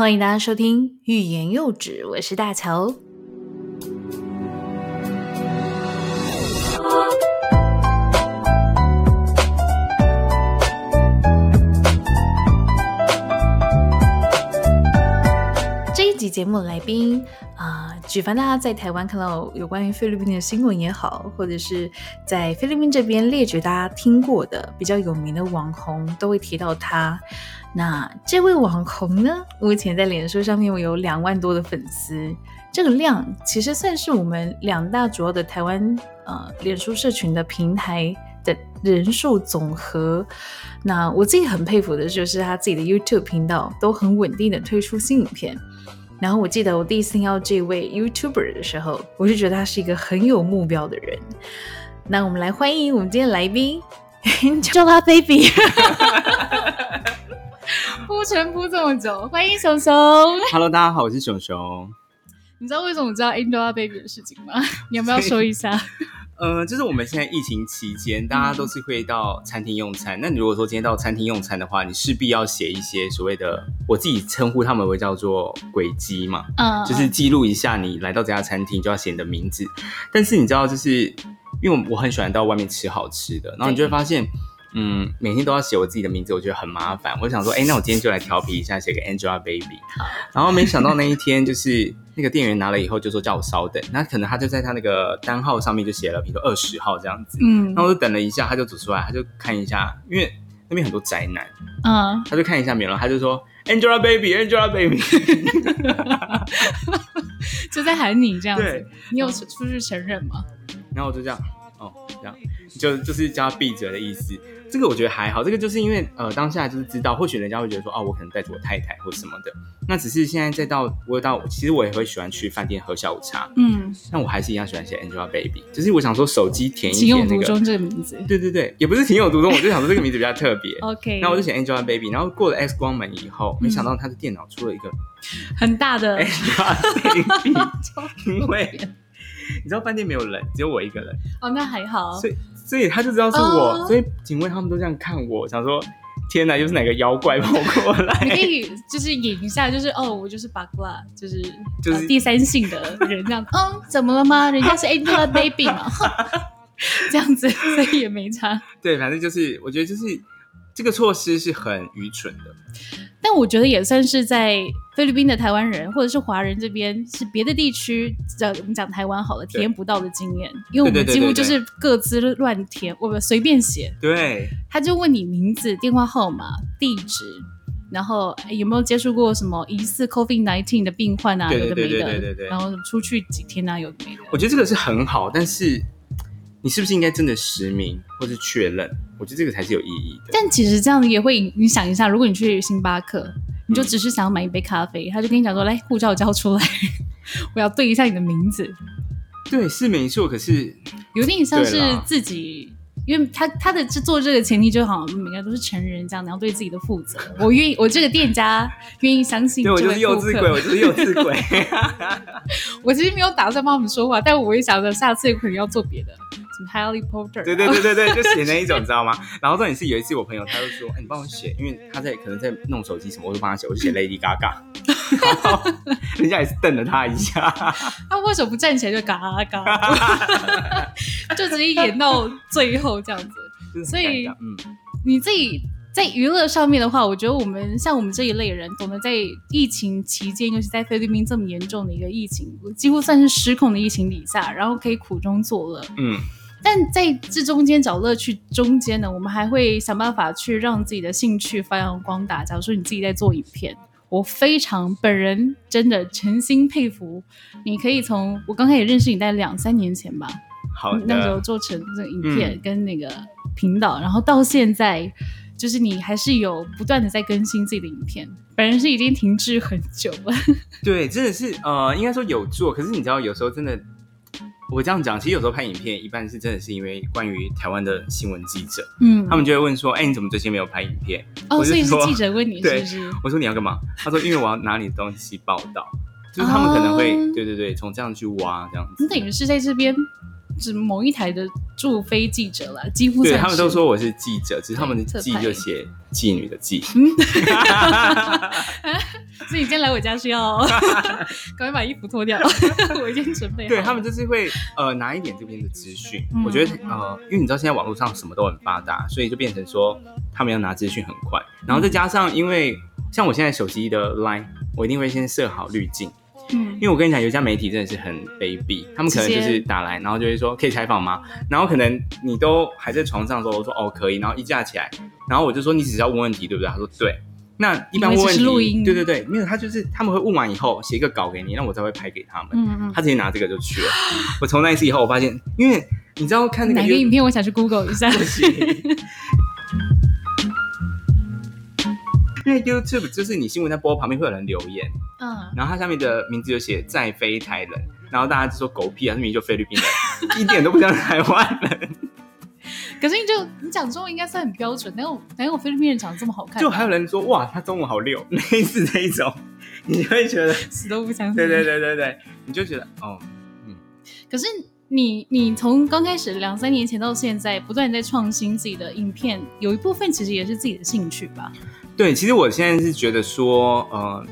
欢迎大家收听《欲言又止》，我是大乔。节目来宾啊，举凡大家在台湾看到有关于菲律宾的新闻也好，或者是在菲律宾这边列举大家听过的比较有名的网红，都会提到他。那这位网红呢，目前在脸书上面我有两万多的粉丝，这个量其实算是我们两大主要的台湾呃脸书社群的平台的人数总和。那我自己很佩服的就是他自己的 YouTube 频道都很稳定的推出新影片。然后我记得我第一次听到这位 YouTuber 的时候，我就觉得他是一个很有目标的人。那我们来欢迎我们今天来宾，叫他 Baby。铺陈铺这么久，欢迎熊熊。Hello，大家好，我是熊熊。你知道为什么我知道 Angelababy 的事情吗？你要不要说一下？呃，就是我们现在疫情期间，大家都是会到餐厅用餐。那你如果说今天到餐厅用餐的话，你势必要写一些所谓的，我自己称呼他们为叫做轨迹嘛，嗯，就是记录一下你来到这家餐厅就要写你的名字。但是你知道，就是因为我我很喜欢到外面吃好吃的，然后你就会发现。嗯，每天都要写我自己的名字，我觉得很麻烦。我想说，哎，那我今天就来调皮一下，写个 Angelababy。然后没想到那一天，就是那个店员拿了以后就说叫我稍等。那可能他就在他那个单号上面就写了，比如说二十号这样子。嗯。那我就等了一下，他就走出来，他就看一下，因为那边很多宅男。嗯。他就看一下名了，他就说 Angelababy，Angelababy。就在喊你这样子。你有出去承认吗？然后我就这样，哦，这样，就就是叫他闭嘴的意思。这个我觉得还好，这个就是因为呃当下就是知道，或许人家会觉得说哦，我可能带着我太太或什么的，那只是现在再到我到，其实我也会喜欢去饭店喝下午茶，嗯，但我还是一样喜欢写 Angelababy，就是我想说手机填一填那个，这个名字，对对对，也不是情有独钟，我就想说这个名字比较特别，OK，那我就写 Angelababy，然后过了 X 光门以后，没想到他的电脑出了一个很大的 Angelababy，因为你知道饭店没有人，只有我一个人，哦，那还好，所以。所以他就知道是我，所以警卫他们都这样看我，想说天哪，又是哪个妖怪跑过来？你可以就是演一下，就是哦，我就是八卦，就是就是第三性的人这样。嗯，怎么了吗？人家是 Angelababy 嘛，这样子，所以也没差。对，反正就是我觉得就是这个措施是很愚蠢的。但我觉得也算是在菲律宾的台湾人或者是华人这边，是别的地区，叫我们讲台湾好了，体验不到的经验，因为我们几乎就是各自乱填，我们随便写。对，他就问你名字、电话号码、地址，然后有没有接触过什么疑似 COVID nineteen 的病患啊，有的没的，然后出去几天啊，有的没的。我觉得这个是很好，但是。你是不是应该真的实名或是确认？我觉得这个才是有意义的。但其实这样也会，你想一下，如果你去星巴克，你就只是想要买一杯咖啡，他就跟你讲说：“来，护照交出来，我要对一下你的名字。”对，是没错，可是有点像是自己。因为他他的做这个前提就好像每个人都是成人这样，你要对自己的负责。我愿意，我这个店家愿意相信。对我就是幼稚鬼，我就是幼稚鬼。我其实没有打算帮他们说话，但我也想着下次可能要做别的，什么 Harry Potter。对对对对对，就写那一种，你知道吗？然后重点是有一次我朋友他就说：“哎，你帮我写，因为他在可能在弄手机什么，我就帮他写，我就写 Lady Gaga。”人家也是瞪了他一下。他为什么不站起来就嘎嘎？就直接演到最后。这样子，所以，嗯，你自己在娱乐上面的话，我觉得我们像我们这一类人，懂得在疫情期间，尤其在菲律宾这么严重的一个疫情，几乎算是失控的疫情底下，然后可以苦中作乐，嗯，但在这中间找乐趣中间呢，我们还会想办法去让自己的兴趣发扬光大。假如说你自己在做影片，我非常本人真的诚心佩服，你可以从我刚开始认识你在两三年前吧。好那时候做成这个影片跟那个频道，然后到现在，就是你还是有不断的在更新自己的影片。本人是已经停滞很久了。对，真的是呃，应该说有做，可是你知道，有时候真的，我这样讲，其实有时候拍影片，一般是真的是因为关于台湾的新闻记者，嗯，他们就会问说，哎，你怎么最近没有拍影片？哦，所以是记者问你 是不是？我说你要干嘛？他说因为我要拿你的东西报道，就是他们可能会，对对对，从这样去挖这样子。你等于是在这边。是某一台的驻菲记者了，几乎对他们都说我是记者，只是他们的“记”就写妓女的“妓”。所以你今天来我家是要 赶快把衣服脱掉，我已经准备好。对他们就是会呃拿一点这边的资讯，我觉得呃，因为你知道现在网络上什么都很发达，所以就变成说他们要拿资讯很快，然后再加上因为像我现在手机的 Line，我一定会先设好滤镜。嗯，因为我跟你讲，有一家媒体真的是很卑鄙，他们可能就是打来，然后就会说可以采访吗？然后可能你都还在床上的时候，我说哦可以，然后一架起来，然后我就说你只是要问问题对不对？他说对。那一般问问题，对对对，没有他就是他们会问完以后写一个稿给你，那我才会拍给他们。嗯嗯，他直接拿这个就去了。我从那一次以后，我发现，因为你知道看那个哪个影片，我想去 Google 一下。因为 YouTube 就是你新闻在播旁边会有人留言，嗯，然后它下面的名字就写在非台人，然后大家就说狗屁啊，明明就菲律宾人，一点都不像台湾人。可是你就你讲中文应该算很标准，哪有哪有菲律宾人长得这么好看？就还有人说哇，他中文好溜，类似这一种，你会觉得死都不相信。对对对对对，你就觉得哦，嗯。可是你你从刚开始两三年前到现在，不断在创新自己的影片，有一部分其实也是自己的兴趣吧？对，其实我现在是觉得说，呃，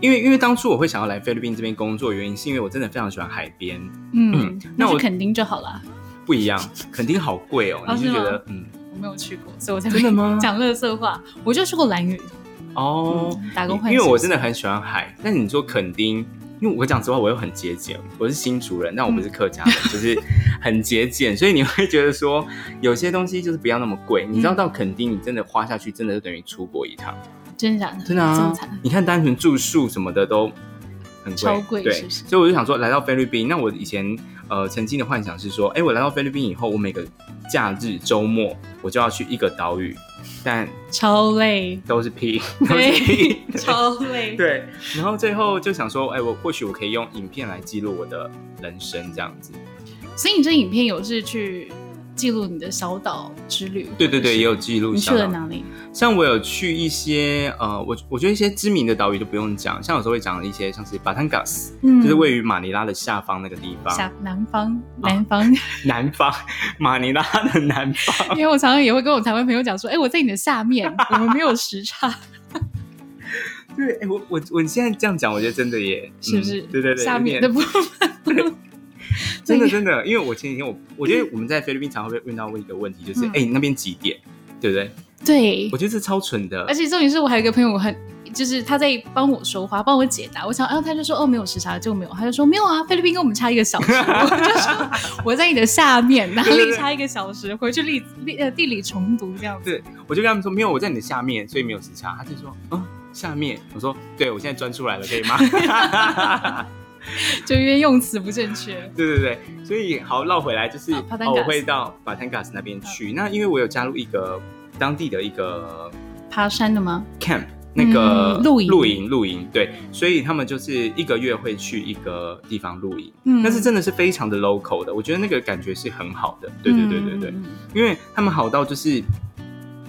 因为因为当初我会想要来菲律宾这边工作，原因是因为我真的非常喜欢海边。嗯，那我肯定就好了。不一样，肯定好贵哦。你是觉得，嗯，我没有去过，所以我才真的吗？讲乐色话，我就去过蓝屿。哦，打工换。因为我真的很喜欢海，但你说垦丁，因为我讲实话，我又很节俭，我是新主人，但我不是客家人，就是很节俭，所以你会觉得说，有些东西就是不要那么贵。你知道到垦丁，你真的花下去，真的就等于出国一趟。真的假的？真的啊！你看单纯住宿什么的都很超贵，对。所以我就想说，来到菲律宾，那我以前呃曾经的幻想是说，哎，我来到菲律宾以后，我每个假日周末我就要去一个岛屿。但超累，都是屁，都是屁，超累。对，然后最后就想说，哎，我或许我可以用影片来记录我的人生，这样子。所以你这影片有是去？记录你的小岛之旅，对对对，也有记录。你去了哪里？像我有去一些呃，我我觉得一些知名的岛屿就不用讲，像有时候会讲一些，像是巴坦加斯，嗯，就是位于马尼拉的下方那个地方，下南方，南方，南方，马尼拉的南方。因为我常常也会跟我台湾朋友讲说，哎，我在你的下面，我们没有时差。对，哎，我我我现在这样讲，我觉得真的耶，是不是？对对对，下面的部分。真的真的，因为我前几天我我觉得我们在菲律宾常会问到问一个问题，就是哎，你那边几点？对不对？对，我觉得是超蠢的。而且重点是我还有一个朋友，很就是他在帮我说话，帮我解答。我想，然后他就说哦，没有时差就没有，他就说没有啊，菲律宾跟我们差一个小时。我就说我在你的下面，哪里差一个小时？回去地地呃地理重读这样子。对，我就跟他们说没有，我在你的下面，所以没有时差。他就说嗯，下面。我说对，我现在钻出来了，可以吗？就因为用词不正确，对对对，所以好绕回来就是，我会到巴坦加斯那边去。那因为我有加入一个当地的一个爬山的吗？Camp 那个露营。露营露营，对，所以他们就是一个月会去一个地方露营，嗯，但是真的是非常的 local 的，我觉得那个感觉是很好的，对对对对对，因为他们好到就是。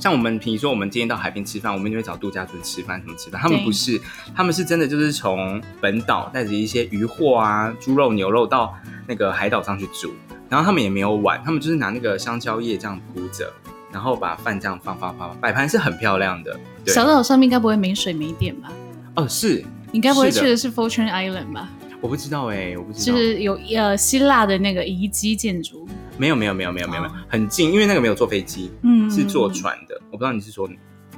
像我们，比如说我们今天到海边吃饭，我们就会找度假村吃饭，什么吃饭？他们不是，他们是真的就是从本岛带着一些鱼货啊、猪肉、牛肉到那个海岛上去煮，然后他们也没有碗，他们就是拿那个香蕉叶这样铺着，然后把饭这样放放放，摆盘是很漂亮的。小岛上面该不会没水没电吧？哦，是。你该不会去的是 Fortune Island 吧？我不知道哎，我不知道。就是有呃希腊的那个遗迹建筑。没有没有没有没有没有没有，很近，因为那个没有坐飞机，嗯，是坐船的。我不知道你是说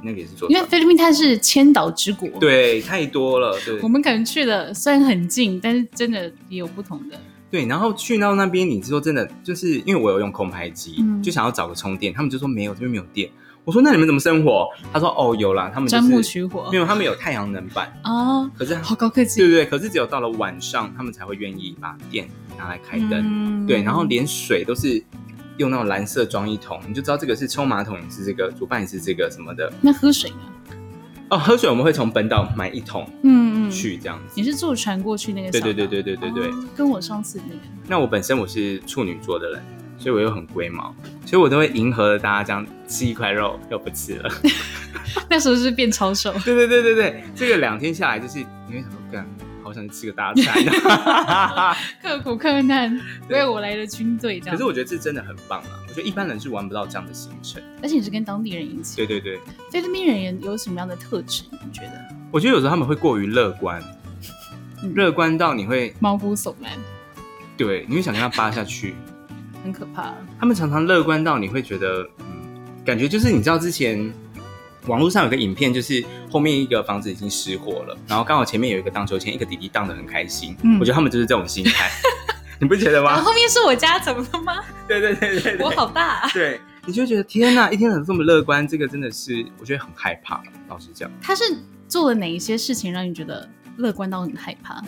那个也是坐，因为菲律宾它是千岛之国，对，太多了。对，我们可能去的虽然很近，但是真的也有不同的。对，然后去到那边，你是说真的，就是因为我有用空拍机，就想要找个充电，他们就说没有，这边没有电。我说那你们怎么生活？他说哦有啦，他们钻木取火，没有，他们有太阳能板哦。可是好高科技，对对对，可是只有到了晚上，他们才会愿意把电拿来开灯。对，然后连水都是用那种蓝色装一桶，你就知道这个是冲马桶也是这个，煮饭也是这个什么的。那喝水呢？哦，喝水我们会从本岛买一桶，嗯嗯，去这样子。你是坐船过去那个？对对对对对对对，跟我上次那个。那我本身我是处女座的人。所以我又很龟毛，所以我都会迎合大家这样吃一块肉又不吃了。那时候是变超瘦。对对对对对，这个两天下来就是你会想说，干好想去吃个大餐，刻苦克难为我来的军队这样。可是我觉得这真的很棒啊！我觉得一般人是玩不到这样的行程，而且你是跟当地人一起。对对对，菲律宾人有什么样的特质？你觉得？我觉得有时候他们会过于乐观，乐观到你会毛骨悚然。对，你会想跟他扒下去，很可怕。他们常常乐观到你会觉得，嗯，感觉就是你知道之前。网络上有个影片，就是后面一个房子已经失火了，然后刚好前面有一个荡秋千，一个弟弟荡的很开心。嗯，我觉得他们就是这种心态，你不觉得吗？后面是我家，怎么了吗？对对对对我好大。对，你就觉得天哪，一天怎么这么乐观？这个真的是我觉得很害怕。老实讲，他是做了哪一些事情让你觉得乐观到很害怕？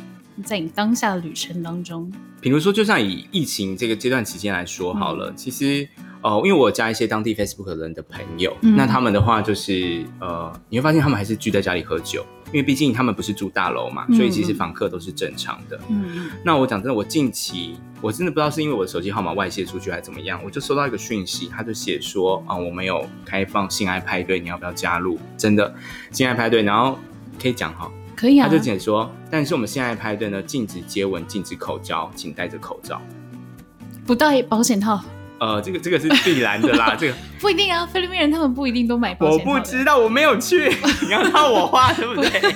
在你当下的旅程当中，比如说，就像以疫情这个阶段期间来说好了，其实。哦，因为我加一些当地 Facebook 人的朋友，那他们的话就是，呃，你会发现他们还是聚在家里喝酒，因为毕竟他们不是住大楼嘛，所以其实访客都是正常的。嗯那我讲真的，我近期我真的不知道是因为我的手机号码外泄出去还是怎么样，我就收到一个讯息，他就写说啊，我们有开放性爱派对，你要不要加入？真的性爱派对，然后可以讲哈，可以啊。他就解说，但是我们性爱派对呢，禁止接吻，禁止口交，请戴着口罩，不戴保险套。呃，这个这个是必然的啦，这个 不一定啊，菲律宾人他们不一定都买保险。我不知道，我没有去，你要靠我花，对不对？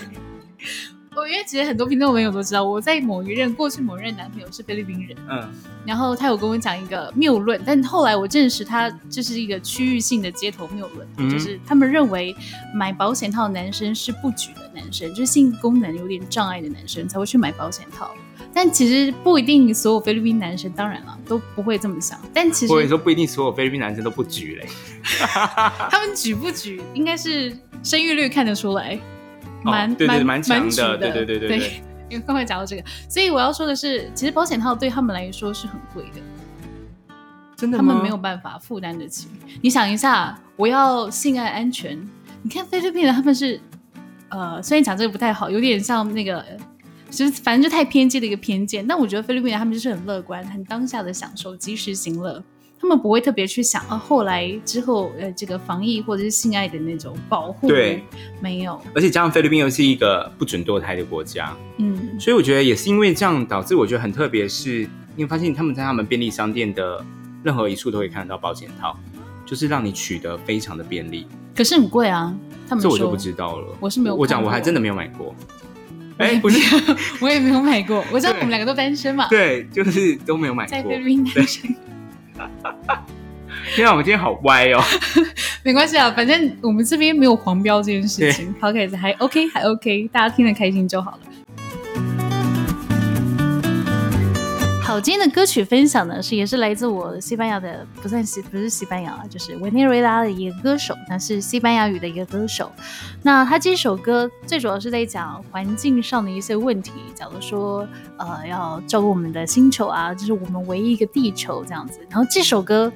我因为其实很多听众朋友都知道，我在某一任过去某任男朋友是菲律宾人，嗯，然后他有跟我讲一个谬论，但后来我证实他这是一个区域性的街头谬论，就是他们认为买保险套的男生是不举的男生，就是性功能有点障碍的男生才会去买保险套。但其实不一定，所有菲律宾男生当然了都不会这么想。但其实我跟你说，不一定所有菲律宾男生都不举嘞。他们举不举，应该是生育率看得出来，蛮对对蛮强的，对对对对对。因为刚才讲到这个，所以我要说的是，其实保险套对他们来说是很贵的，真的，他们没有办法负担得起。你想一下，我要性爱安全，你看菲律宾人他们是，呃，虽然讲这个不太好，有点像那个。其实反正就太偏激的一个偏见，但我觉得菲律宾人他们就是很乐观，很当下的享受，及时行乐，他们不会特别去想啊后来之后呃这个防疫或者是性爱的那种保护，对，没有。而且加上菲律宾又是一个不准堕胎的国家，嗯，所以我觉得也是因为这样导致我觉得很特别，是因为发现他们在他们便利商店的任何一处都可以看得到保险套，就是让你取得非常的便利。可是很贵啊，他们这我就不知道了，我是没有，我讲我还真的没有买过。哎，不是，我也没有买过。我知道我们两个都单身嘛。对，就是都没有买过。在菲律宾单身。天啊，我们今天好歪哦。没关系啊，反正我们这边没有黄标这件事情。OK，还 OK，还 OK，大家听得开心就好了。好，今天的歌曲分享呢是也是来自我西班牙的，不算西不是西班牙啊，就是委内瑞拉的一个歌手，那是西班牙语的一个歌手。那他这首歌最主要是在讲环境上的一些问题，假如说呃要照顾我们的星球啊，就是我们唯一一个地球这样子。然后这首歌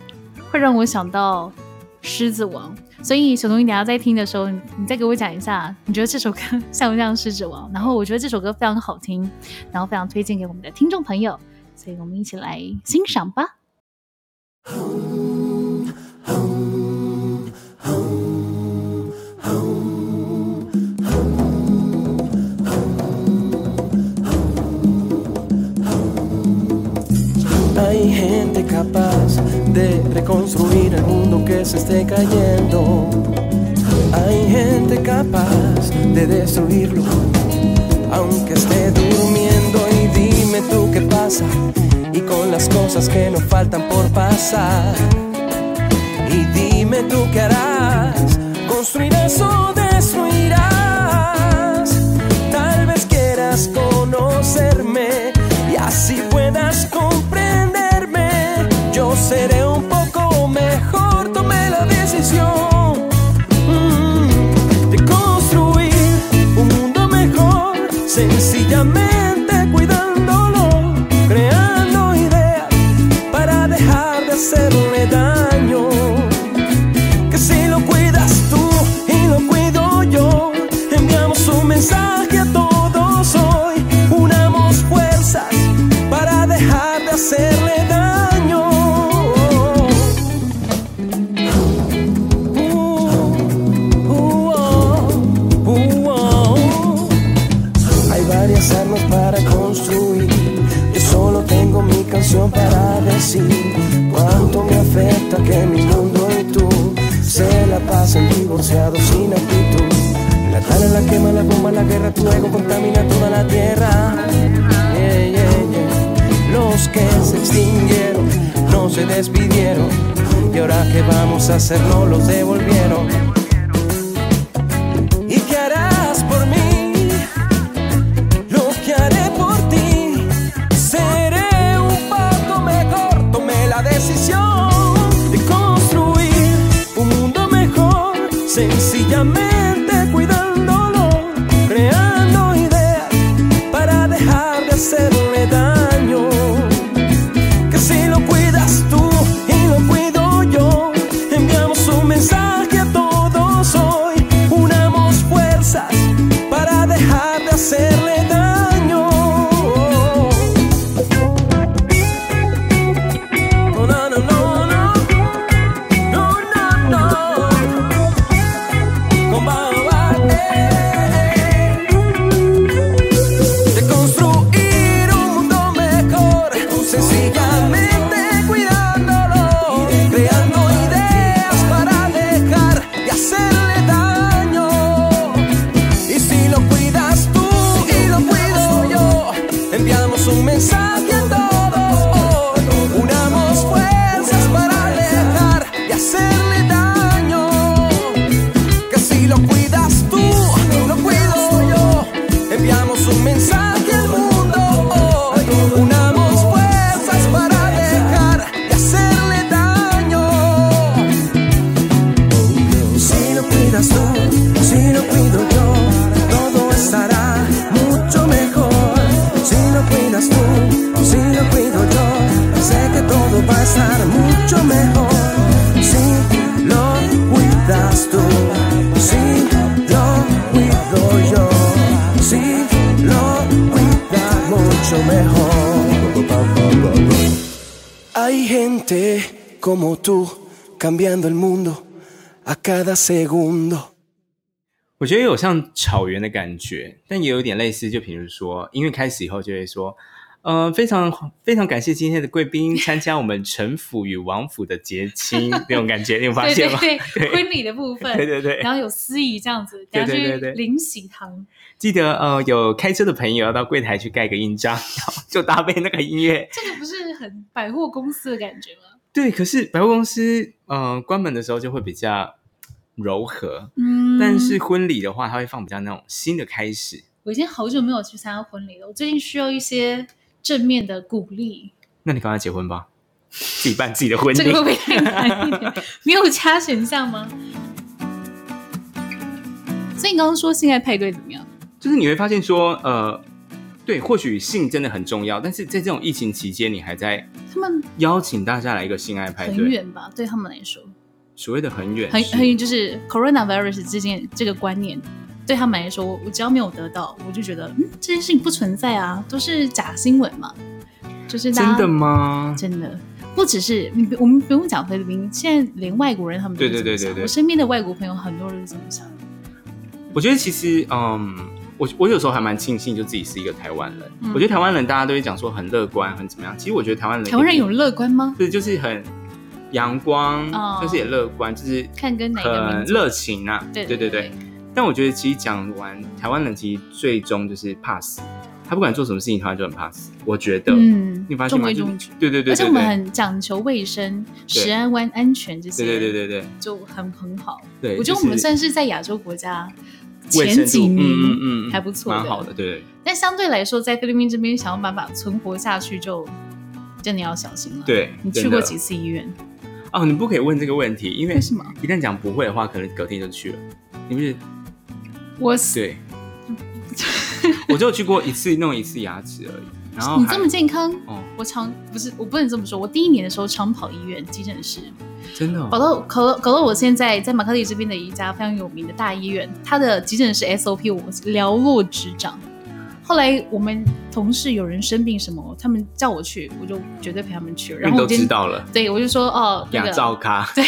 会让我想到狮子王，所以小东你等下在听的时候，你再给我讲一下，你觉得这首歌像不像狮子王？然后我觉得这首歌非常好听，然后非常推荐给我们的听众朋友。所以我们一起来欣赏吧。Hay gente capaz de reconstruir el mundo que se esté cayendo. Hay gente capaz de destruirlo, aunque esté durmiendo. Y dime tú qué y con las cosas que nos faltan por pasar. Y dime tú qué harás, construirás o destruirás. La guerra, tu ego contamina toda la tierra. Los que se extinguieron no se despidieron y ahora que vamos a hacer no los devolvieron. Cambiando el mundo a cada segundo。我觉得有像草原的感觉，但也有点类似。就比如说，音乐开始以后就会说：“呃，非常非常感谢今天的贵宾参加我们陈府与王府的结亲 那种感觉，你有发现吗？对 对婚礼的部分，对对对，然后有司仪这样子，对对对，临喜堂。记得呃，有开车的朋友要到柜台去盖个印章，就搭配那个音乐。这个不是很百货公司的感觉吗？对，可是百货公司，嗯，关门的时候就会比较柔和，嗯，但是婚礼的话，它会放比较那种新的开始。我已经好久没有去参加婚礼了，我最近需要一些正面的鼓励。那你赶快结婚吧，自己办自己的婚礼，这个会不会太难一点？没有其他选项吗？所以你刚刚说性爱派对怎么样？就是你会发现说，呃。对，或许性真的很重要，但是在这种疫情期间，你还在他们邀请大家来一个性爱派对，很远吧？对他们来说，所谓的很远，很很远，就是 coronavirus 之间这个观念，对他们来说，我只要没有得到，我就觉得嗯，这件事情不存在啊，都是假新闻嘛。就是真的吗？真的，不只是我们不用讲菲律宾，现在连外国人他们对对对对对，我身边的外国朋友很多人是这么想。我觉得其实嗯。我我有时候还蛮庆幸，就自己是一个台湾人。我觉得台湾人大家都会讲说很乐观，很怎么样。其实我觉得台湾人，台湾人有乐观吗？对，就是很阳光，但是也乐观，就是看跟哪个很热情啊。对对对对。但我觉得其实讲完台湾人，其实最终就是怕死。他不管做什么事情，他就很怕死。我觉得，嗯，你发现吗？对对对，而且我们很讲求卫生、食安、安安全这些。对对对对对，就很很好。对，我觉得我们算是在亚洲国家。前几名，嗯嗯，还不错，蛮好的，对。但相对来说，在菲律宾这边想要办法存活下去，就真的要小心了。对，你去过几次医院？哦，你不可以问这个问题，因为什么？一旦讲不会的话，可能隔天就去了。你不是？我对，我就去过一次，弄一次牙齿而已。然后你这么健康，哦，我常不是，我不能这么说。我第一年的时候常跑医院急诊室。真的，搞到搞到搞到我现在在马克利这边的一家非常有名的大医院，它的急诊室 SOP 我寥落指掌。后来我们同事有人生病什么，他们叫我去，我就绝对陪他们去。然后都知道了，对我就说哦，亚照咖，对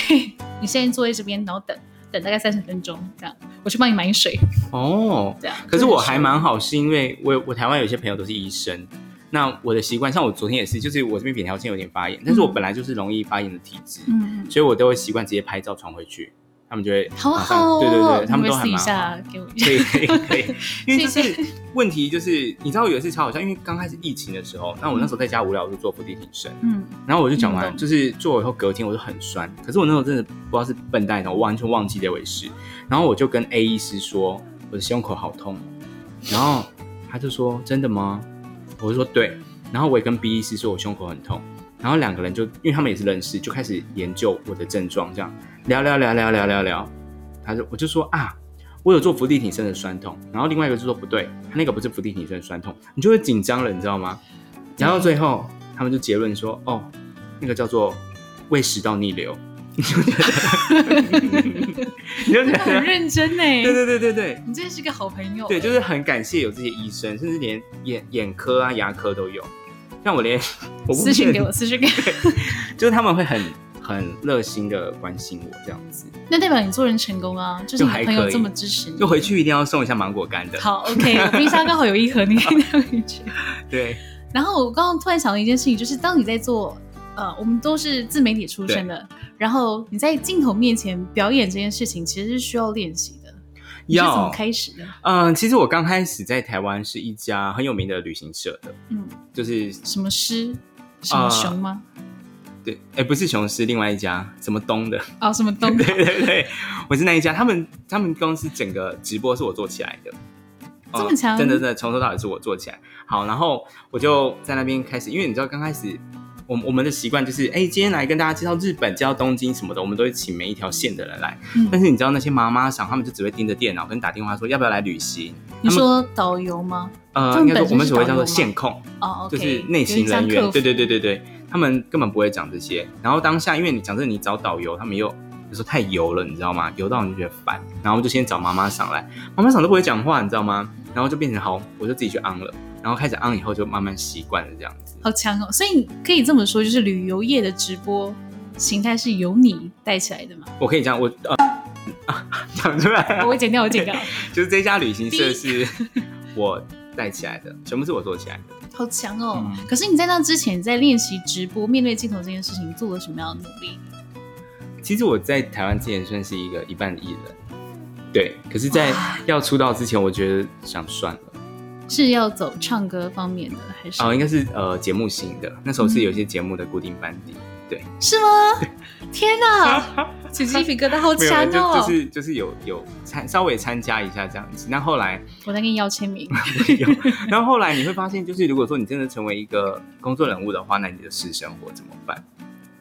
你现在坐在这边，然后等。等大概三十分钟这样，我去帮你买水。哦，这样。可是我还蛮好，是因为我我台湾有些朋友都是医生，那我的习惯，像我昨天也是，就是我这边扁桃腺有点发炎，但是我本来就是容易发炎的体质，嗯，所以我都会习惯直接拍照传回去。他们就会好好，对对对，他们都很蛮给我可以可以可以，因为就是问题就是，你知道有一次超好笑，因为刚开始疫情的时候，那我那时候在家无聊，我就做伏地挺身，嗯，然后我就讲完，就是做以后隔天我就很酸，可是我那时候真的不知道是笨蛋，我完全忘记这回事，然后我就跟 A 医师说我的胸口好痛，然后他就说真的吗？我就说对，然后我也跟 B 医师说我胸口很痛，然后两个人就因为他们也是认识，就开始研究我的症状这样。聊聊聊聊聊聊聊，他就我就说啊，我有做伏地挺身的酸痛，然后另外一个就说不对，他那个不是伏地挺身的酸痛，你就会紧张了，你知道吗？然后最后他们就结论说，哦，那个叫做胃食道逆流，你就觉得，你就觉得很认真呢，对对对对对，你真的是个好朋友，对，就是很感谢有这些医生，甚至连眼眼科啊、牙科都有，像我连 私信给我，私信给，就是他们会很。很热心的关心我这样子，那代表你做人成功啊！就是你朋友这么支持你，就回去一定要送一下芒果干的。好，OK，我冰箱刚好有一盒，你可以拿回去。对。然后我刚刚突然想到一件事情，就是当你在做，呃，我们都是自媒体出身的，然后你在镜头面前表演这件事情，其实是需要练习的。要怎么开始的？嗯，其实我刚开始在台湾是一家很有名的旅行社的，嗯，就是什么狮，什么熊吗？对，哎，不是雄狮，另外一家什么东的哦，什么东？对对对，我是那一家。他们他们公司整个直播是我做起来的，这么强？真的真的，从头到尾是我做起来。好，然后我就在那边开始，因为你知道刚开始，我我们的习惯就是，哎，今天来跟大家介绍日本，介绍东京什么的，我们都会请每一条线的人来。但是你知道那些妈妈想，他们就只会盯着电脑，跟打电话说要不要来旅行。你说导游吗？呃，应该说我们所谓叫做线控，哦，就是内勤人员。对对对对对。他们根本不会讲这些，然后当下因为你讲这，你找导游，他们又有时候太油了，你知道吗？油到你就觉得烦，然后就先找妈妈上来，妈妈上都不会讲话，你知道吗？然后就变成好，我就自己去昂了，然后开始昂以后就慢慢习惯了这样子。好强哦！所以可以这么说，就是旅游业的直播形态是由你带起来的吗？我可以讲，我啊 讲出来，我会剪掉，我剪掉。就是这家旅行社是我带起来的，全部是我做起来的。好强哦！可是你在那之前，在练习直播、面对镜头这件事情，做了什么样的努力？其实我在台湾之前算是一个一半的艺人，对。可是，在要出道之前，我觉得想算了。是要走唱歌方面的，还是？哦，应该是呃节目型的。那时候是有些节目的固定班底。对，是吗？天哪，起鸡皮疙瘩，好强哦！就是就是有有参稍微参加一下这样子。那后来我再跟你要签名。然后后来你会发现，就是如果说你真的成为一个工作人物的话，那你的私生活怎么办？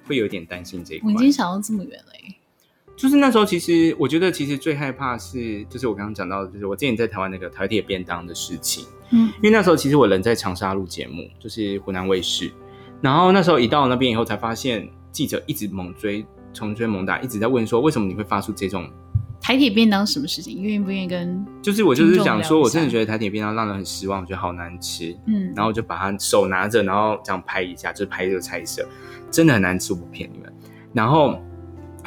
会有点担心这一块。我已经想到这么远了。就是那时候，其实我觉得，其实最害怕是，就是我刚刚讲到的，就是我之前在台湾那个台铁便当的事情。嗯，因为那时候其实我人在长沙录节目，就是湖南卫视。然后那时候一到那边以后，才发现记者一直猛追、穷追猛打，一直在问说为什么你会发出这种台铁便当什么事情？愿不愿意跟？就是我就是想说，我真的觉得台铁便当让人很失望，我觉得好难吃。嗯，然后就把它手拿着，然后这样拍一下，就拍这个菜色，真的很难吃，我不骗你们。然后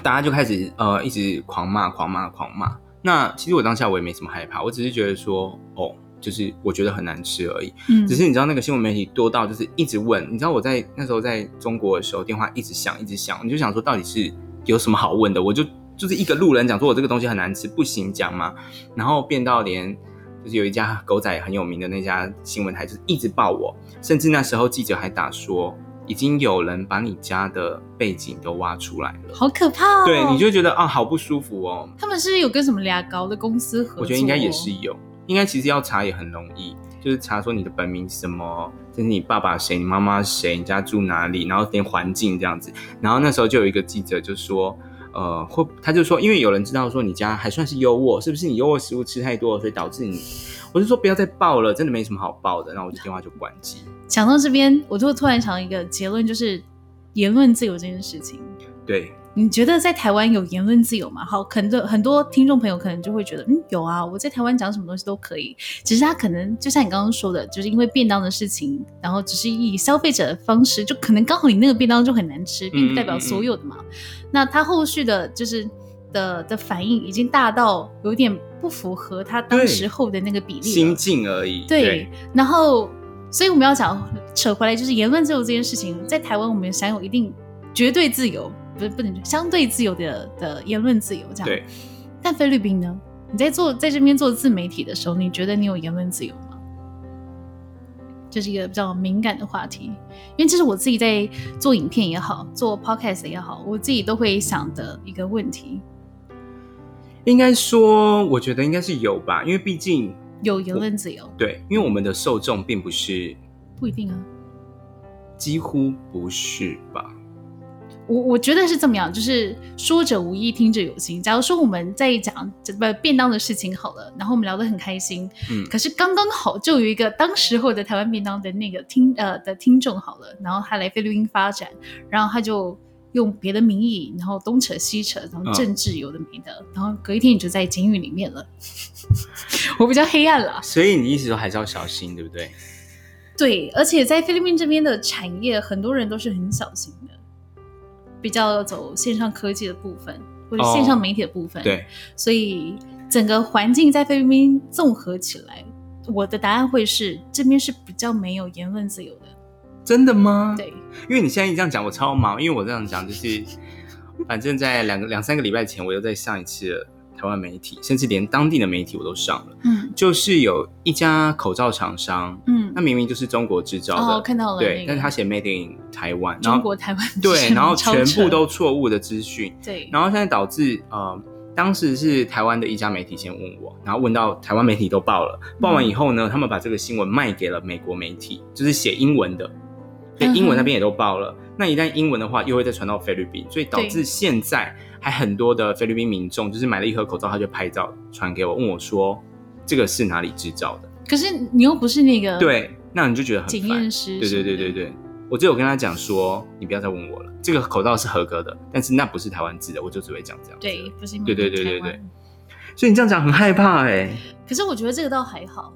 大家就开始呃一直狂骂、狂骂、狂骂。那其实我当下我也没什么害怕，我只是觉得说哦。就是我觉得很难吃而已，嗯，只是你知道那个新闻媒体多到就是一直问，你知道我在那时候在中国的时候，电话一直响一直响，你就想说到底是有什么好问的？我就就是一个路人讲说我这个东西很难吃，不行讲嘛，然后变到连就是有一家狗仔很有名的那家新闻台，就是一直报我，甚至那时候记者还打说已经有人把你家的背景都挖出来了，好可怕，对，你就觉得啊好不舒服哦。他们是有跟什么俩高的公司合作？我觉得应该也是有。应该其实要查也很容易，就是查说你的本名什么，就是你爸爸谁，你妈妈谁，你家住哪里，然后连环境这样子。然后那时候就有一个记者就说，呃，或他就说，因为有人知道说你家还算是优渥，是不是你优渥食物吃太多，所以导致你？我就说不要再报了，真的没什么好报的。然后我就电话就关机。讲到这边，我就突然想到一个结论，就是言论自由这件事情。对。你觉得在台湾有言论自由吗？好，可能很多听众朋友可能就会觉得，嗯，有啊，我在台湾讲什么东西都可以。只是他可能就像你刚刚说的，就是因为便当的事情，然后只是以消费者的方式，就可能刚好你那个便当就很难吃，并不代表所有的嘛。那他后续的就是的的反应已经大到有点不符合他当时候的那个比例心境而已。对，然后所以我们要讲扯回来，就是言论自由这件事情，在台湾我们享有一定绝对自由，不是不能相对自由的的言论自由这样。对，但菲律宾呢？你在做在这边做自媒体的时候，你觉得你有言论自由吗？这是一个比较敏感的话题，因为这是我自己在做影片也好，做 podcast 也好，我自己都会想的一个问题。应该说，我觉得应该是有吧，因为毕竟有言论自由。对，因为我们的受众并不是不一定啊，几乎不是吧。我我觉得是这么样，就是说者无意，听者有心。假如说我们在讲这不便当的事情好了，然后我们聊得很开心，嗯，可是刚刚好就有一个当时候的台湾便当的那个听呃的听众好了，然后他来菲律宾发展，然后他就用别的名义，然后东扯西扯，然后政治有的没的，然后隔一天你就在监狱里面了。我比较黑暗了，所以你意思说还是要小心，对不对？对，而且在菲律宾这边的产业，很多人都是很小心的。比较走线上科技的部分，或者线上媒体的部分，对，所以整个环境在菲律宾综合起来，我的答案会是这边是比较没有言论自由的。真的吗？对，因为你现在一这样讲，我超忙，因为我这样讲就是，反正在两个两三个礼拜前，我又在上一次。台湾媒体，甚至连当地的媒体我都上了。嗯，就是有一家口罩厂商，嗯，那明明就是中国制造的，看到了，对，但是他写 Made in 台湾，中国台湾，对，然后全部都错误的资讯，对，然后现在导致呃，当时是台湾的一家媒体先问我，然后问到台湾媒体都报了，报完以后呢，他们把这个新闻卖给了美国媒体，就是写英文的，对，英文那边也都爆了，那一旦英文的话，又会再传到菲律宾，所以导致现在。还很多的菲律宾民众，就是买了一盒口罩，他就拍照传给我，问我说：“这个是哪里制造的？”可是你又不是那个对，那你就觉得很检验师。对对对对对，我只有跟他讲说：“你不要再问我了，这个口罩是合格的，但是那不是台湾制的。”我就只会讲这样。对，不是。对对对对对。所以你这样讲很害怕哎。可是我觉得这个倒还好，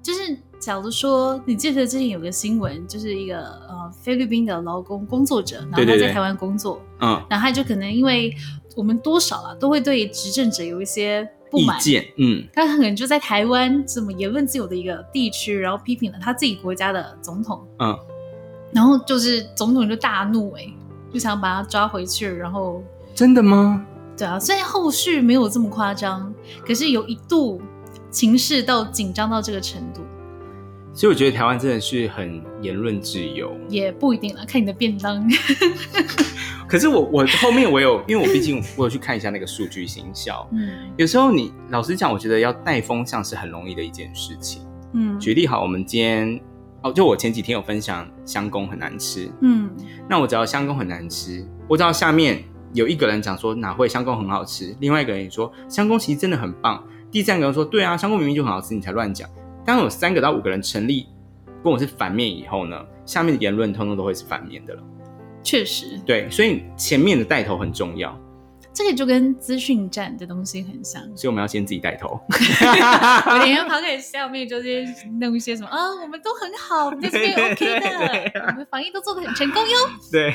就是。假如说你记得之前有个新闻，就是一个呃菲律宾的劳工工作者，然后他在台湾工作，嗯，然后他就可能因为我们多少啊都会对执政者有一些不满，嗯，他可能就在台湾这么言论自由的一个地区，然后批评了他自己国家的总统，嗯，然后就是总统就大怒，哎，就想把他抓回去，然后真的吗？对啊，虽然后续没有这么夸张，可是有一度情势到紧张到这个程度。所以我觉得台湾真的是很言论自由，也不一定了，看你的便当。可是我我后面我有，因为我毕竟 我有去看一下那个数据行销，嗯，有时候你老实讲，我觉得要带风向是很容易的一件事情，嗯。举例好，我们今天哦，就我前几天有分享香工很难吃，嗯，那我只要香工很难吃，我知道下面有一个人讲说哪会香工很好吃，另外一个人也说香工其实真的很棒，第三个人说对啊，香工明明就很好吃，你才乱讲。当有三个到五个人成立，跟我是反面以后呢，下面的言论通通都会是反面的了。确实，对，所以前面的带头很重要。这个就跟资讯站的东西很像，所以我们要先自己带头。我连要跑给下面就是弄一些什么啊，我们都很好，我们这边 OK 的，我们防疫都做的很成功哟。对。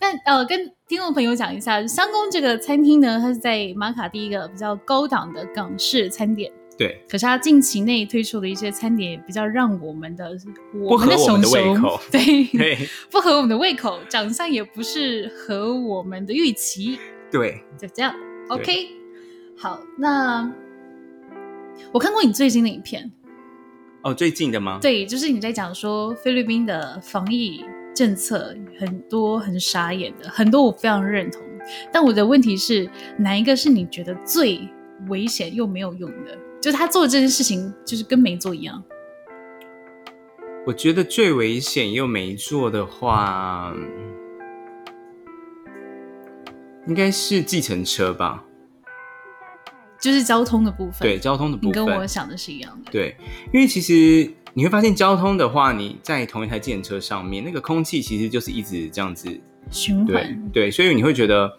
但呃，跟听众朋友讲一下，香宫这个餐厅呢，它是在马卡第一个比较高档的港式餐点。对，可是他近期内推出的一些餐点比较让我们的我们的熊熊对对。不合我们的胃口，长相也不是合我们的预期，对，就这样，OK，好，那我看过你最新的影片，哦，最近的吗？对，就是你在讲说菲律宾的防疫政策很多很傻眼的，很多我非常认同，但我的问题是哪一个是你觉得最危险又没有用的？就他做这件事情，就是跟没做一样。我觉得最危险又没做的话，应该是计程车吧。就是交通的部分，对交通的部分，你跟我想的是一样的。对，因为其实你会发现，交通的话，你在同一台计程车上面，那个空气其实就是一直这样子循环。对，所以你会觉得。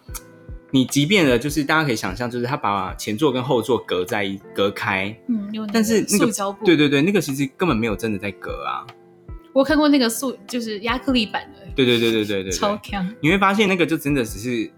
你即便的，就是大家可以想象，就是他把前座跟后座隔在一隔开，嗯，但是那个对对对，那个其实根本没有真的在隔啊。我看过那个塑，就是亚克力版的，对对对对对对，超强。你会发现那个就真的只是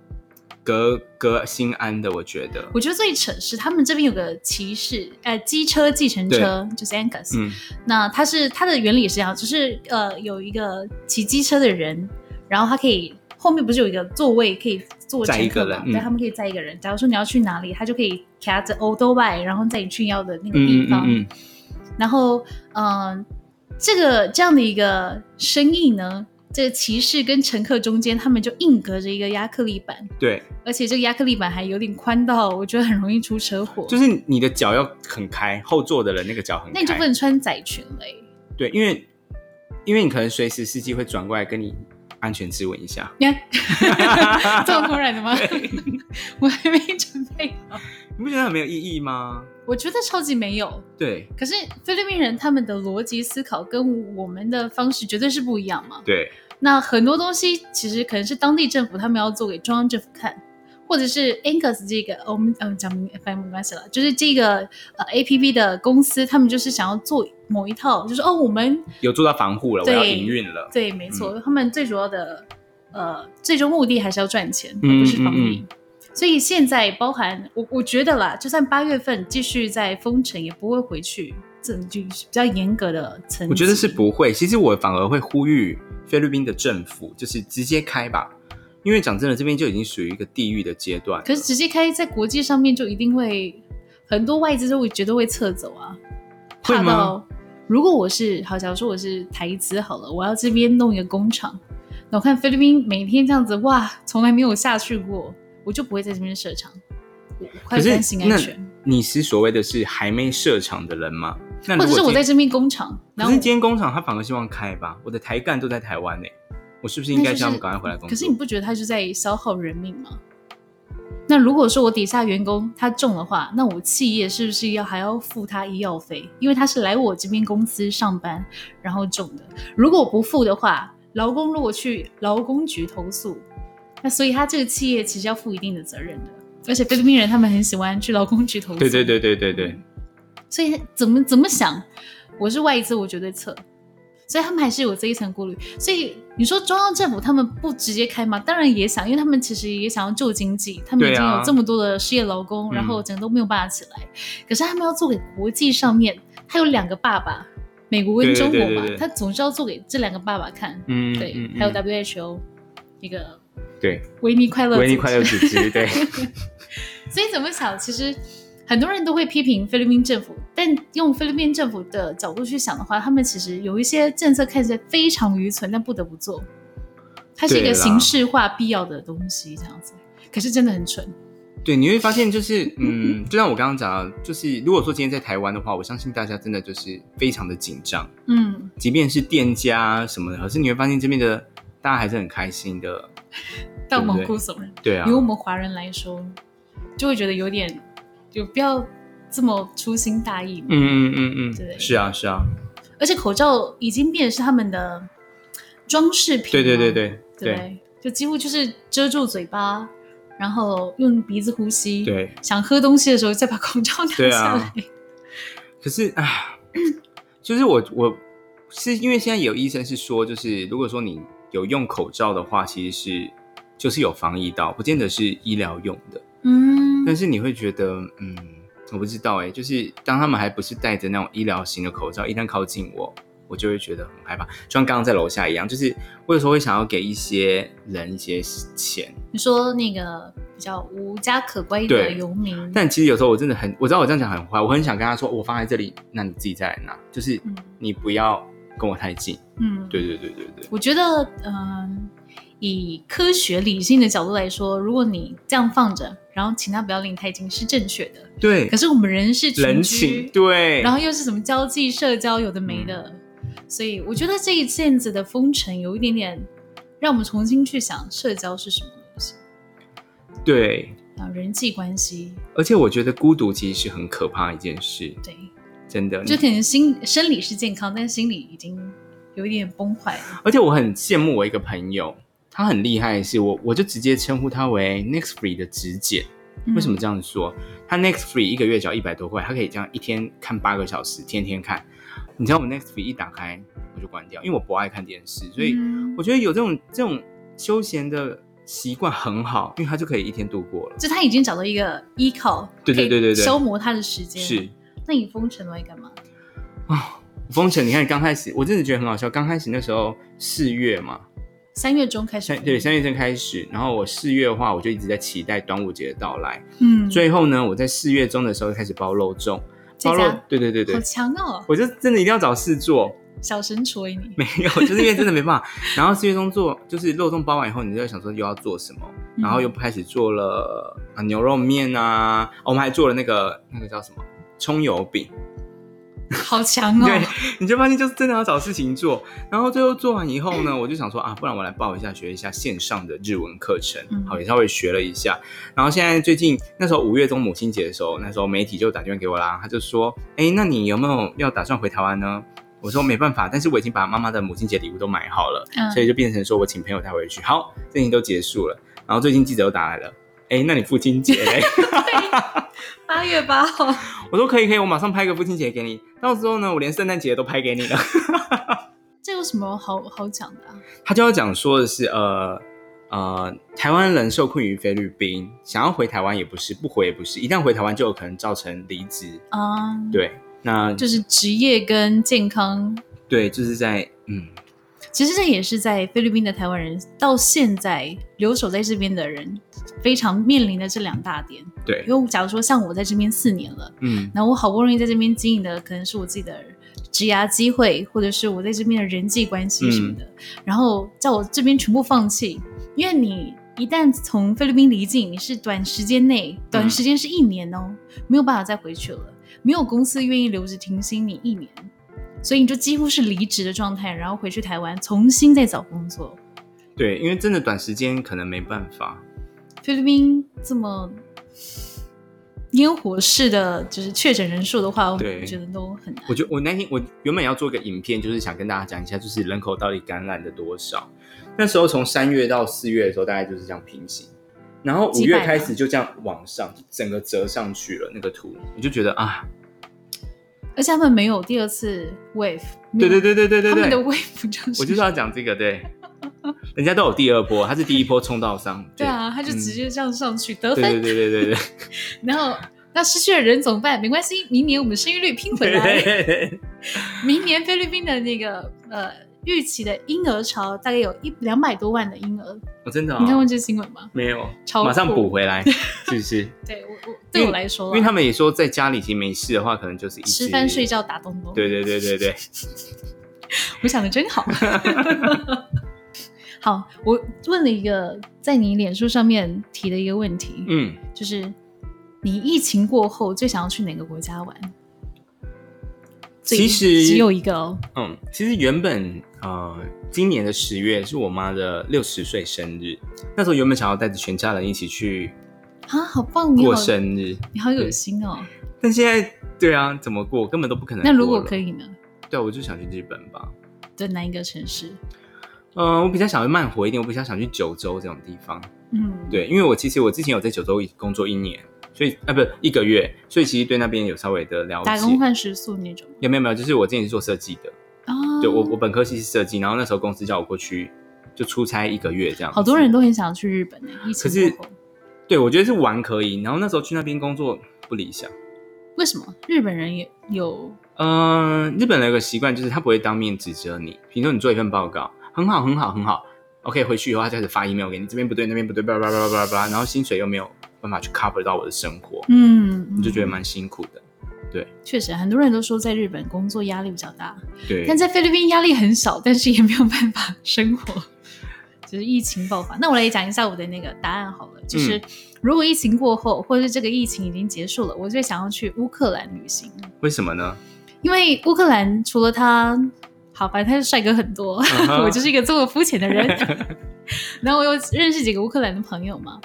隔隔心安的。我觉得，我觉得最扯是他们这边有个骑士，呃，机车计程车，就是 Angus。嗯，那它是它的原理是这样，就是呃，有一个骑机车的人，然后他可以后面不是有一个座位可以坐一个人？对，他们可以载一个人。假如说你要去哪里，他就可以卡着 o l d b y 然后载你去要的那个地方。嗯嗯。然后，嗯，这个这样的一个生意呢？这个骑士跟乘客中间，他们就硬隔着一个亚克力板。对，而且这个亚克力板还有点宽到，我觉得很容易出车祸。就是你的脚要很开，后座的人那个脚很开，那你就不能穿窄裙嘞。对，因为因为你可能随时司机会转过来跟你安全质问一下。你看，这么突然的吗？我还没准备好。你不觉得很没有意义吗？我觉得超级没有。对。可是菲律宾人他们的逻辑思考跟我们的方式绝对是不一样嘛。对。那很多东西其实可能是当地政府他们要做给中央政府看，或者是 Angus 这个我们嗯讲反正没关系了，就是这个呃 A P P 的公司，他们就是想要做某一套，就是哦我们有做到防护了，我要营运了，对，没错，他们最主要的呃最终目的还是要赚钱，而不是防疫。所以现在包含我我觉得啦，就算八月份继续在封城，也不会回去这。就比较严格的层，我觉得是不会。其实我反而会呼吁菲律宾的政府，就是直接开吧。因为讲真的，这边就已经属于一个地狱的阶段。可是直接开在国际上面，就一定会很多外资都会觉得会撤走啊。怕到如果我是好，假如说我是台资好了，我要这边弄一个工厂，那我看菲律宾每天这样子，哇，从来没有下去过，我就不会在这边设厂。快担心安全你是所谓的是还没设厂的人吗？或者是我在这边工厂，可是今天工厂他反而希望开吧？我的台干都在台湾呢，我是不是应该叫他们赶快回来工作？可是你不觉得他是在消耗人命吗？那如果说我底下员工他中的话，那我企业是不是要还要付他医药费？因为他是来我这边公司上班然后中的，如果不付的话，劳工如果去劳工局投诉，那所以他这个企业其实要负一定的责任的。而且菲律宾人他们很喜欢去劳工局投诉，对对对对对对。所以怎么怎么想，我是外资，我绝对撤。所以他们还是有这一层顾虑。所以你说中央政府他们不直接开吗？当然也想，因为他们其实也想要救经济。他们已经有这么多的失业劳工，然后整个都没有办法起来。可是他们要做给国际上面，他有两个爸爸，美国跟中国嘛，他总是要做给这两个爸爸看。嗯，对，还有 WHO 一个对维尼快乐维尼快乐组织对。所以怎么想，其实。很多人都会批评菲律宾政府，但用菲律宾政府的角度去想的话，他们其实有一些政策看起来非常愚蠢，但不得不做。它是一个形式化必要的东西，这样子。可是真的很蠢。对，你会发现就是，嗯，就像我刚刚讲的，就是如果说今天在台湾的话，我相信大家真的就是非常的紧张。嗯，即便是店家什么的，可是你会发现这边的大家还是很开心的，到毛骨悚然。对啊，以我们华人来说，就会觉得有点。有必要这么粗心大意吗？嗯嗯嗯嗯，对，是啊是啊。而且口罩已经变是他们的装饰品，对对对对对，就几乎就是遮住嘴巴，然后用鼻子呼吸。对，想喝东西的时候再把口罩拿下来。可是啊，就是我我是因为现在有医生是说，就是如果说你有用口罩的话，其实是就是有防疫到，不见得是医疗用的。嗯，但是你会觉得，嗯，我不知道哎，就是当他们还不是戴着那种医疗型的口罩，一旦靠近我，我就会觉得很害怕，就像刚刚在楼下一样，就是我有时候会想要给一些人一些钱。你说那个比较无家可归的游民，但其实有时候我真的很，我知道我这样讲很坏，我很想跟他说，我放在这里，那你自己再来拿，就是你不要跟我太近。嗯，对对对对对，我觉得，嗯。以科学理性的角度来说，如果你这样放着，然后请他不要离你太近，是正确的。对。可是我们人是人情，对。然后又是什么交际、社交，有的没的，所以我觉得这一阵子的封城有一点点，让我们重新去想社交是什么东西。对。啊，人际关系。而且我觉得孤独其实是很可怕一件事。对。真的。就可能心生理是健康，但心理已经有一点崩坏了。而且我很羡慕我一个朋友。他很厉害的，是我我就直接称呼他为 Next Free 的直检。为什么这样子说？他 Next Free 一个月只要一百多块，他可以这样一天看八个小时，天天看。你知道我 Next Free 一打开我就关掉，因为我不爱看电视，所以我觉得有这种这种休闲的习惯很好，因为他就可以一天度过了。就他已经找到一个依靠，对对对对对，消磨他的时间。是，那你封城来干嘛？啊，封城，你看刚开始，我真的觉得很好笑。刚开始那时候四月嘛，三月中开始，对，三月中开始。然后我四月的话，我就一直在期待端午节的到来。嗯，最后呢，我在四月中的时候开始包肉粽，包肉，对对对对，好强哦！我就真的一定要找事做。小神锤你 没有，就是因为真的没办法。然后四月中做，就是肉粽包完以后，你就在想说又要做什么，然后又开始做了啊牛肉面啊，我们还做了那个那个叫什么葱油饼，好强哦！对，你就发现就是真的要找事情做。然后最后做完以后呢，我就想说啊，不然我来报一下学一下线上的日文课程，好也稍微学了一下。然后现在最近那时候五月中母亲节的时候，那时候媒体就打电话给我啦，他就说，哎，那你有没有要打算回台湾呢？我说没办法，但是我已经把妈妈的母亲节礼物都买好了，所以就变成说我请朋友带回去。好，事情都结束了。然后最近记者又打来了，哎，那你父亲节嘞？八月八号。我说可以可以，我马上拍个父亲节给你。到时候呢，我连圣诞节都拍给你了。这有什么好好讲的？他就要讲说的是，呃呃，台湾人受困于菲律宾，想要回台湾也不是，不回也不是，一旦回台湾就有可能造成离职啊。对。那就是职业跟健康，对，就是在嗯，其实这也是在菲律宾的台湾人到现在留守在这边的人非常面临的这两大点。对，因为假如说像我在这边四年了，嗯，那我好不容易在这边经营的可能是我自己的职涯机会，或者是我在这边的人际关系什么的，然后在我这边全部放弃，因为你一旦从菲律宾离境，你是短时间内，短时间是一年哦，没有办法再回去了。没有公司愿意留着停薪你一年，所以你就几乎是离职的状态，然后回去台湾重新再找工作。对，因为真的短时间可能没办法。菲律宾这么烟火式的就是确诊人数的话，我觉得都很难。我觉我那天我原本要做个影片，就是想跟大家讲一下，就是人口到底感染了多少。那时候从三月到四月的时候，大概就是这样平行。然后五月开始就这样往上，整个折上去了那个图，我就觉得啊，而且他们没有第二次 wave，对对对对对对，他们的 wave 就是，我就是要讲这个，对，人家都有第二波，他是第一波冲到上，对啊，他就直接这样上去得分，对对对对对，然后那失去了人怎么办？没关系，明年我们生育率拼回来，明年菲律宾的那个呃。预期的婴儿潮大概有一两百多万的婴儿，哦，真的？你看过这新闻吗？没有，马上补回来，是不是？对我我对我来说，因为他们也说在家里其实没事的话，可能就是一吃饭睡觉打东东。对对对对对，我想的真好。好，我问了一个在你脸书上面提的一个问题，嗯，就是你疫情过后最想要去哪个国家玩？其实只有一个哦。嗯，其实原本呃，今年的十月是我妈的六十岁生日，那时候原本想要带着全家人一起去啊，好棒！过生日，你好有心哦。但现在对啊，怎么过根本都不可能。那如果可以呢？对，我就想去日本吧。在哪一个城市？嗯，我比较想去慢活一点，我比较想去九州这种地方。嗯，对，因为我其实我之前有在九州工作一年。所以啊，不是一个月，所以其实对那边有稍微的了解。打工换食宿那种？有没有没有？就是我之前是做设计的哦，对我我本科系是设计，然后那时候公司叫我过去就出差一个月这样。好多人都很想去日本呢，可是对我觉得是玩可以，然后那时候去那边工作不理想。为什么？日本人也有？嗯，日本人有个习惯就是他不会当面指责你，比如说你做一份报告很好很好很好，OK 回去以后他开始发 email 给你，这边不对那边不对，叭叭叭叭叭，然后薪水又没有。办法去 cover 到我的生活，嗯，你就觉得蛮辛苦的，对，确实很多人都说在日本工作压力比较大，对，但在菲律宾压力很少，但是也没有办法生活，就是疫情爆发。那我来讲一下我的那个答案好了，就是如果疫情过后，或者是这个疫情已经结束了，我最想要去乌克兰旅行。为什么呢？因为乌克兰除了他，好，反正他是帅哥很多，我就是一个这么肤浅的人。然后我又认识几个乌克兰的朋友嘛。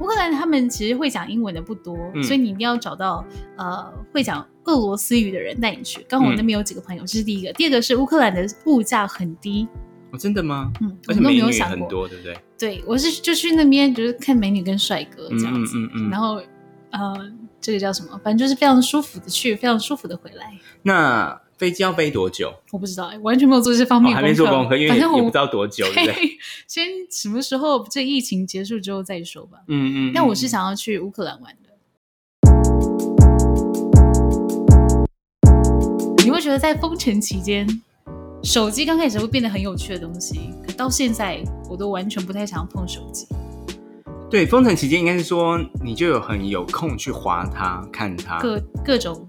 乌克兰他们其实会讲英文的不多，所以你一定要找到呃会讲俄罗斯语的人带你去。刚好我那边有几个朋友，这是第一个。第二个是乌克兰的物价很低哦，真的吗？嗯，而且美女很多，对不对？对，我是就去那边就是看美女跟帅哥这样子，嗯然后呃这个叫什么？反正就是非常舒服的去，非常舒服的回来。那飞机要飞多久？我不知道哎，完全没有做这方面还没做功课，因为也不知道多久，对不对？先什么时候这疫情结束之后再说吧。嗯嗯。那我是想要去乌克兰玩你会觉得在封城期间，手机刚开始会变得很有趣的东西，可到现在我都完全不太想要碰手机。对，封城期间应该是说你就有很有空去划它、看它，各各种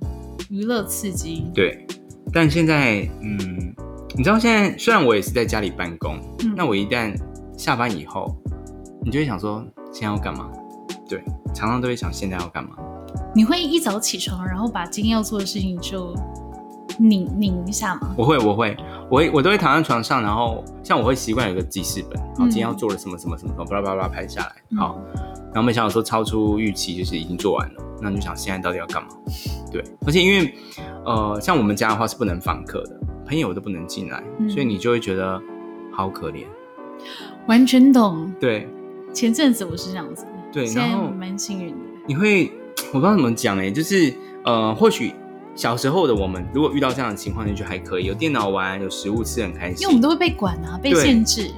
娱乐刺激。对。但现在，嗯，你知道现在虽然我也是在家里办公，那我一旦下班以后，你就会想说现在要干嘛？对，常常都会想现在要干嘛。你会一早起床，然后把今天要做的事情就拧拧一下吗？我会，我会，我会，我都会躺在床上，然后像我会习惯有个记事本，然后今天要做了什么什么什么什么，巴拉巴拉拍下来，好，然后没想到说超出预期，就是已经做完了，那你就想现在到底要干嘛？对，而且因为。呃，像我们家的话是不能访客的，朋友都不能进来，所以你就会觉得好可怜。完全懂。对，前阵子我是这样子。对，然后蛮幸运的。你会，我不知道怎么讲哎，就是呃，或许小时候的我们，如果遇到这样的情况，就觉得还可以，有电脑玩，有食物吃，很开心。因为我们都会被管啊，被限制。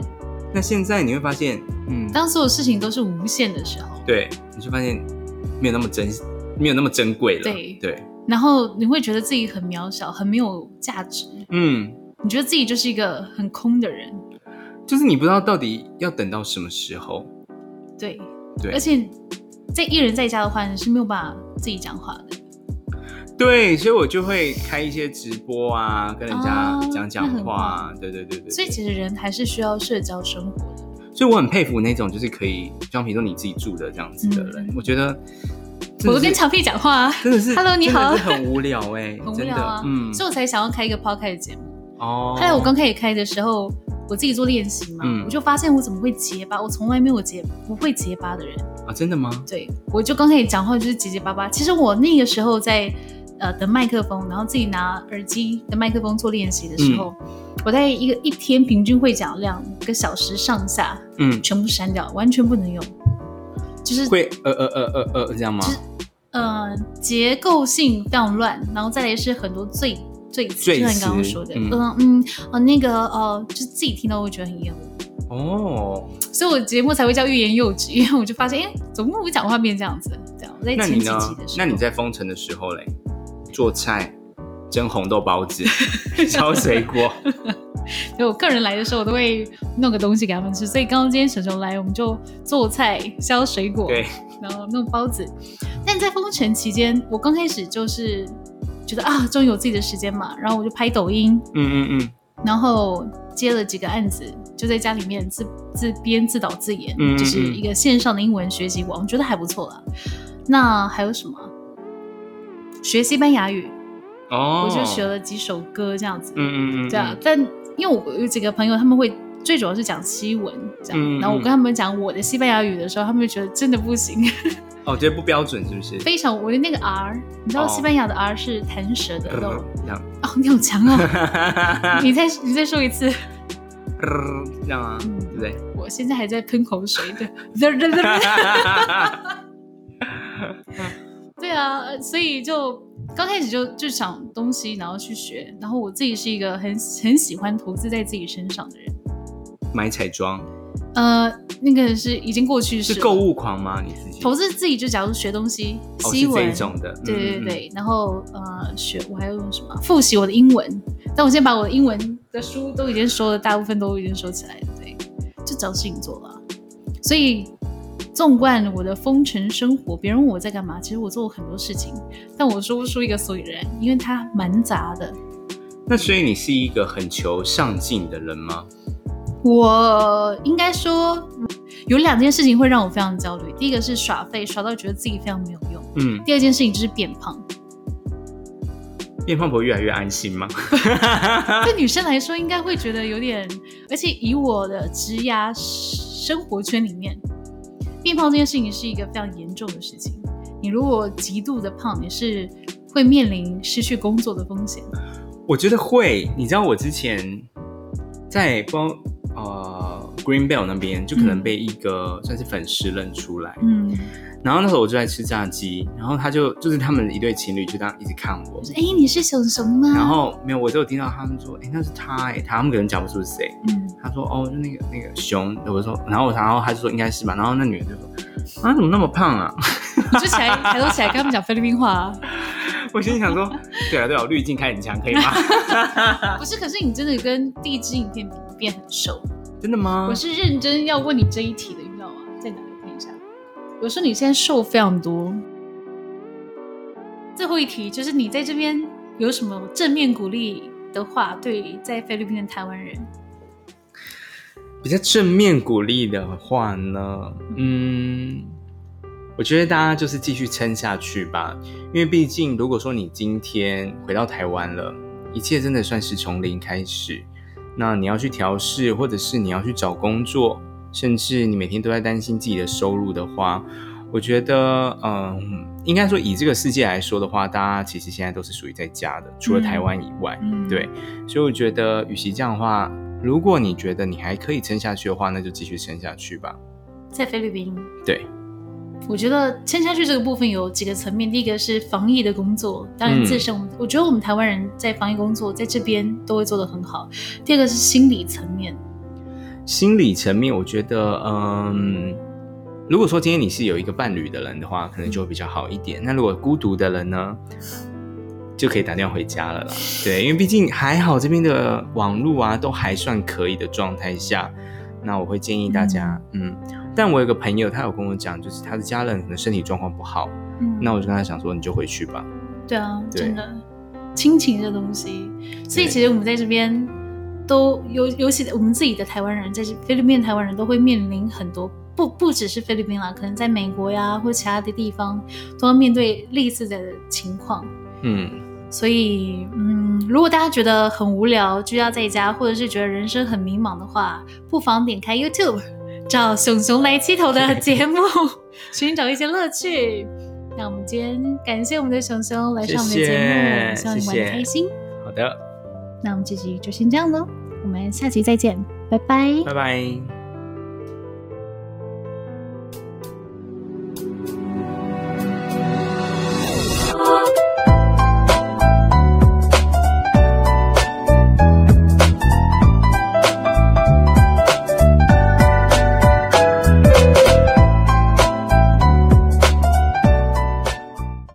那现在你会发现，嗯，当所有事情都是无限的时候，对，你就发现没有那么珍，没有那么珍贵了。对对。然后你会觉得自己很渺小，很没有价值。嗯，你觉得自己就是一个很空的人，就是你不知道到底要等到什么时候。对对，而且在一人在家的话，你是没有办法自己讲话的。对，所以我就会开一些直播啊，跟人家讲讲话。对对对对。所以其实人还是需要社交生活的。所以我很佩服那种就是可以，像比如说你自己住的这样子的人，我觉得。我都跟墙壁讲话，真的是，Hello，你好，很无聊哎，很无聊啊，嗯，所以我才想要开一个 podcast 节目。哦，后来我刚开始开的时候，我自己做练习嘛，我就发现我怎么会结巴，我从来没有结不会结巴的人啊，真的吗？对，我就刚开始讲话就是结结巴巴。其实我那个时候在呃的麦克风，然后自己拿耳机的麦克风做练习的时候，我在一个一天平均会讲两个小时上下，嗯，全部删掉，完全不能用，就是会呃呃呃呃呃这样吗？呃，结构性非常乱，然后再来是很多最最就像你刚刚说的，嗯嗯呃那个呃，就是自己听到会觉得很厌恶。哦，所以我节目才会叫欲言又止，因为我就发现，哎，怎么我讲话变这样子？这样我在前几集的时候，那你在封城的时候嘞，做菜、蒸红豆包子、削水果。就我个人来的时候，我都会弄个东西给他们吃。所以刚刚今天沈雄来，我们就做菜、削水果，对，然后弄包子。但在封城期间，我刚开始就是觉得啊，终于有自己的时间嘛，然后我就拍抖音，嗯嗯嗯，然后接了几个案子，就在家里面自自编自导自演，就是一个线上的英文学习网，我觉得还不错啦。那还有什么？学西班牙语，哦，我就学了几首歌这样子，嗯嗯嗯，对啊。但因为我有几个朋友，他们会最主要是讲西文这样，然后我跟他们讲我的西班牙语的时候，他们就觉得真的不行。哦，觉得不标准是不是？非常，我的那个 R，你知道西班牙的 R 是弹舌的，都哦，你好强哦！你再你再说一次，这样啊，对不对？我现在还在喷口水的，对啊，所以就刚开始就就想东西，然后去学，然后我自己是一个很很喜欢投资在自己身上的人，买彩妆。呃，那个是已经过去式，是购物狂吗？你自己？投资自己就假如学东西，西文。这种的，对对对，然后呃学我还要用什么？复习我的英文，但我现在把我的英文的书都已经收了，大部分都已经收起来了，对，就找事情做了。所以纵观我的风尘生活，别人问我在干嘛，其实我做过很多事情，但我说不出一个所以然，因为它蛮杂的。那所以你是一个很求上进的人吗？我应该说有两件事情会让我非常焦虑。第一个是耍废，耍到觉得自己非常没有用。嗯。第二件事情就是变胖。变胖不会越来越安心吗？对女生来说，应该会觉得有点。而且以我的职涯生活圈里面，变胖这件事情是一个非常严重的事情。你如果极度的胖，你是会面临失去工作的风险。我觉得会。你知道我之前在帮。呃，Green Bell 那边就可能被一个算是粉丝认出来，嗯，然后那时候我就在吃炸鸡，然后他就就是他们一对情侣就这样一直看我，说：“哎，你是熊熊吗？”然后没有，我就有听到他们说：“哎，那是他哎，他们可能讲不出是谁。”嗯，他说：“哦，就那个那个熊。”我说，然后我然后他就说应该是吧。然后那女的就说：“啊，怎么那么胖啊？”我就起来抬头起来跟他们讲菲律宾话。我心里想说：“对啊对啊，滤镜开很强，可以吗？” 不是，可是你真的跟第一支影片比变很瘦，真的吗？我是认真要问你这一题的，我说你现在瘦非常多。最后一题就是你在这边有什么正面鼓励的话，对在菲律宾的台湾人？比较正面鼓励的话呢？嗯。我觉得大家就是继续撑下去吧，因为毕竟如果说你今天回到台湾了，一切真的算是从零开始。那你要去调试，或者是你要去找工作，甚至你每天都在担心自己的收入的话，我觉得，嗯，应该说以这个世界来说的话，大家其实现在都是属于在家的，除了台湾以外，对。所以我觉得，与其这样的话，如果你觉得你还可以撑下去的话，那就继续撑下去吧。在菲律宾，对。我觉得撑下去这个部分有几个层面，第一个是防疫的工作，当然自身，我觉得我们台湾人在防疫工作在这边都会做得很好。第二个是心理层面，心理层面，我觉得，嗯，如果说今天你是有一个伴侣的人的话，可能就会比较好一点。那如果孤独的人呢，就可以打电话回家了啦。对，因为毕竟还好这边的网络啊都还算可以的状态下，那我会建议大家，嗯。但我有个朋友，他有跟我讲，就是他的家人可能身体状况不好，嗯，那我就跟他讲说，你就回去吧。对啊，真的，亲情这东西，所以其实我们在这边都尤尤其我们自己的台湾人，在菲律宾台湾人都会面临很多，不不只是菲律宾啦，可能在美国呀或其他的地方都要面对类似的情况。嗯，所以嗯，如果大家觉得很无聊，居家在家，或者是觉得人生很迷茫的话，不妨点开 YouTube。找熊熊来七头的节目，寻找一些乐趣。那我们今天感谢我们的熊熊来上我们的节目，希望你玩的开心。好的，那我们这集就先这样喽，我们下期再见，拜拜，拜拜。